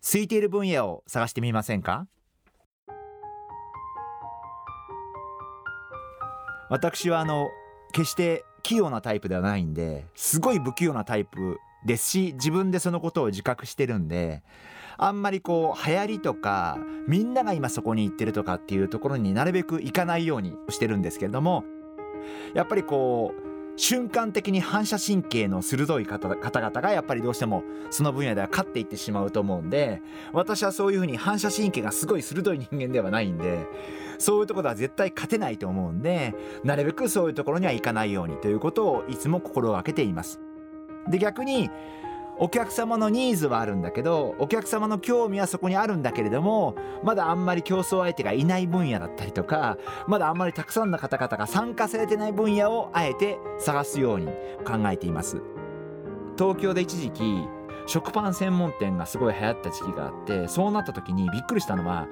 空いている分野を探してみませんか？私はあの決して器用なタイプではないんですごい不器用なタイプですし自分でそのことを自覚してるんであんまりこう流行りとかみんなが今そこに行ってるとかっていうところになるべく行かないようにしてるんですけれどもやっぱりこう瞬間的に反射神経の鋭い方々がやっぱりどうしてもその分野では勝っていってしまうと思うんで私はそういうふうに反射神経がすごい鋭い人間ではないんでそういうところでは絶対勝てないと思うんでなるべくそういうところにはいかないようにということをいつも心がけています。で逆にお客様のニーズはあるんだけどお客様の興味はそこにあるんだけれどもまだあんまり競争相手がいない分野だったりとかまだあんまりたくさんの方々が参加されてない分野をあえて探すように考えています。東京で一時期食パン専門店がすごい流行った時期があってそうなった時にびっくりしたのは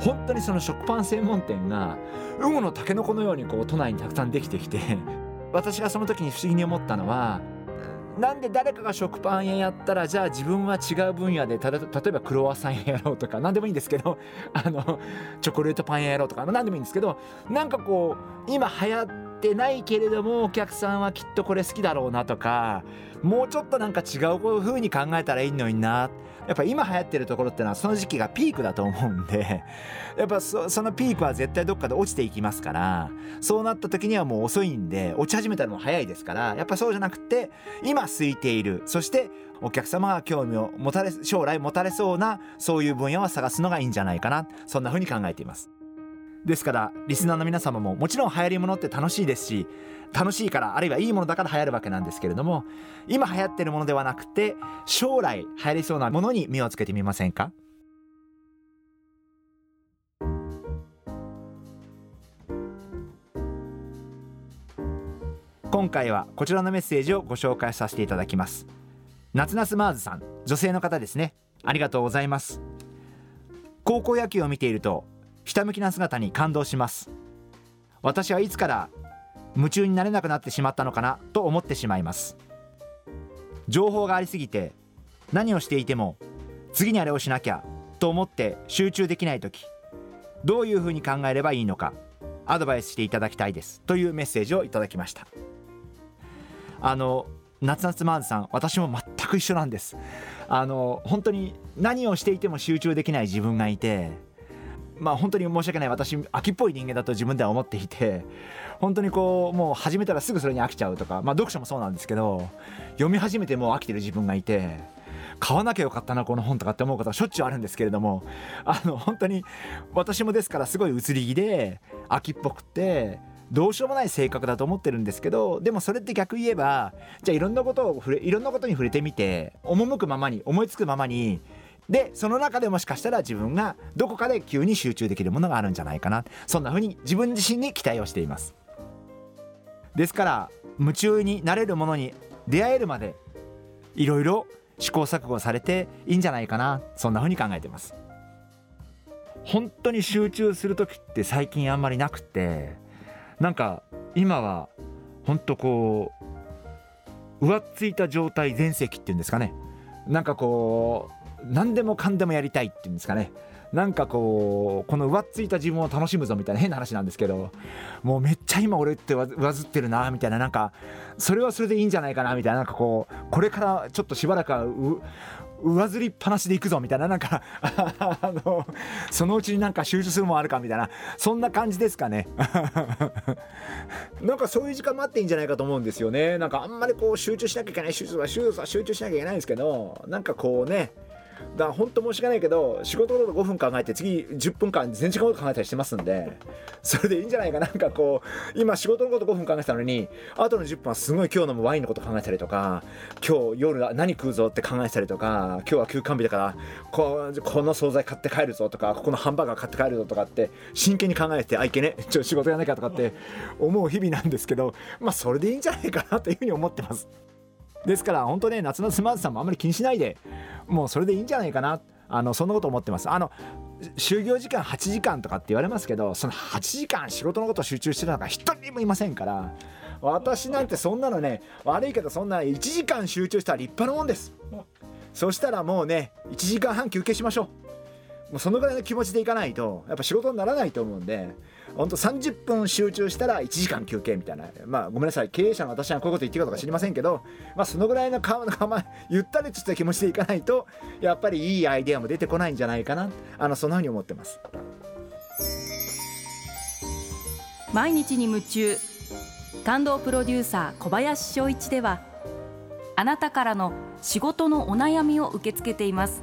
本当にその食パン専門店がウゴのタケノコのようにこう都内にたくさんできてきて私がその時に不思議に思ったのはなんで誰かが食パン屋やったらじゃあ自分は違う分野で例えばクロワッサン屋やろうとか何でもいいんですけどあのチョコレートパン屋やろうとか何でもいいんですけどなんかこう今流行ってないけれどもお客さんはきっとこれ好きだろうなとかもうちょっとなんか違う風に考えたらいいのになやっぱ今流行ってるところってのはその時期がピークだと思うんで やっぱそのピークは絶対どっかで落ちていきますからそうなった時にはもう遅いんで落ち始めたのも早いですからやっぱそうじゃなくて今空いているそしてお客様が興味を持たれ将来持たれそうなそういう分野を探すのがいいんじゃないかなそんな風に考えています。ですからリスナーの皆様ももちろん流行りものって楽しいですし楽しいからあるいはいいものだから流行るわけなんですけれども今流行ってるものではなくて将来流行りそうなものに目をつけてみませんか？今回はこちらのメッセージをご紹介させていただきます。夏夏マーズさん女性の方ですね。ありがとうございます。高校野球を見ているとひたむきな姿に感動します。私はいつから夢中になれなくなってしまったのかなと思ってしまいます。情報がありすぎて何をしていても次にあれをしなきゃと思って集中できない時どういうふうに考えればいいのかアドバイスしていただきたいですというメッセージをいただきました。あの夏夏マーズさん私も全く一緒なんです。あの本当に何をしていても集中できない自分がいてまあ本当に申し訳ない。私秋っぽい人間だと自分では思っていて本当にこうもう始めたらすぐそれに飽きちゃうとかまあ読書もそうなんですけど読み始めてもう飽きてる自分がいて買わなきゃよかったなこの本とかって思うことはしょっちゅうあるんですけれどもあの本当に私もですからすごい移り気で秋っぽくてどうしようもない性格だと思ってるんですけどでもそれって逆言えばじゃあいろんなことを触れいろんなことに触れてみて赴くままに思いつくままにでその中でもしかしたら自分がどこかで急に集中できるものがあるんじゃないかな。そんな風に自分自身に期待をしています。ですから夢中になれるものに出会えるまでいろいろ試行錯誤されていいんじゃないかな。そんな風に考えてます。本当に集中する時って最近あんまりなくてなんか今は本当こう浮ついた状態全席っていうんですかね。なんかこう何でもかんでもやりたいっていうんですかね。なんかこうこの上っついた自分を楽しむぞみたいな変な話なんですけどもうめっちゃ今俺って上ずってるなみたいななんかそれはそれでいいんじゃないかなみたいななんかこうこれからちょっとしばらくは上ずりっぱなしでいくぞみたいななんか あのそのうちになんか集中するもんあるかみたいなそんな感じですかね。なんかそういう時間もあっていいんじゃないかと思うんですよね。なんかあんまりこう集中しなきゃいけない集中は集中しなきゃいけないんですけどなんかこうねだから本当申し訳ないけど仕事のこと5分考えて次10分間全然違うこと考えたりしてますんでそれでいいんじゃないかなんかこう今仕事のこと5分考えてたのにあとの10分はすごい今日のワインのこと考えたりとか今日夜何食うぞって考えたりとか今日は休館日だからここの惣菜買って帰るぞとかここのハンバーガー買って帰るぞとかって真剣に考えてあいけねちょ仕事やらなきゃとかって思う日々なんですけどまあそれでいいんじゃないかなというふうに思ってます。ですから本当ね夏のスマートさんもあんまり気にしないでもうそれでいいんじゃないかな。あのそんなこと思ってます。あの就業時間8時間とかって言われますけどその8時間仕事のことを集中してるのが一人もいませんから私なんてそんなのね悪いけどそんな1時間集中したら立派なもんです。そしたらもうね1時間半休憩しましょうもうそのぐらいの気持ちでいかないとやっぱ仕事にならないと思うんで本当30分集中したら1時間休憩みたいな。まあごめんなさい。経営者の私はこういうこと言ってるかとか知りませんけどまあそのぐらいのかまゆったりとした気持ちでいかないとやっぱりいいアイデアも出てこないんじゃないかな。あのそんなふうに思ってます。毎日に夢中。感動プロデューサー小林翔一ではあなたからの仕事のお悩みを受け付けています。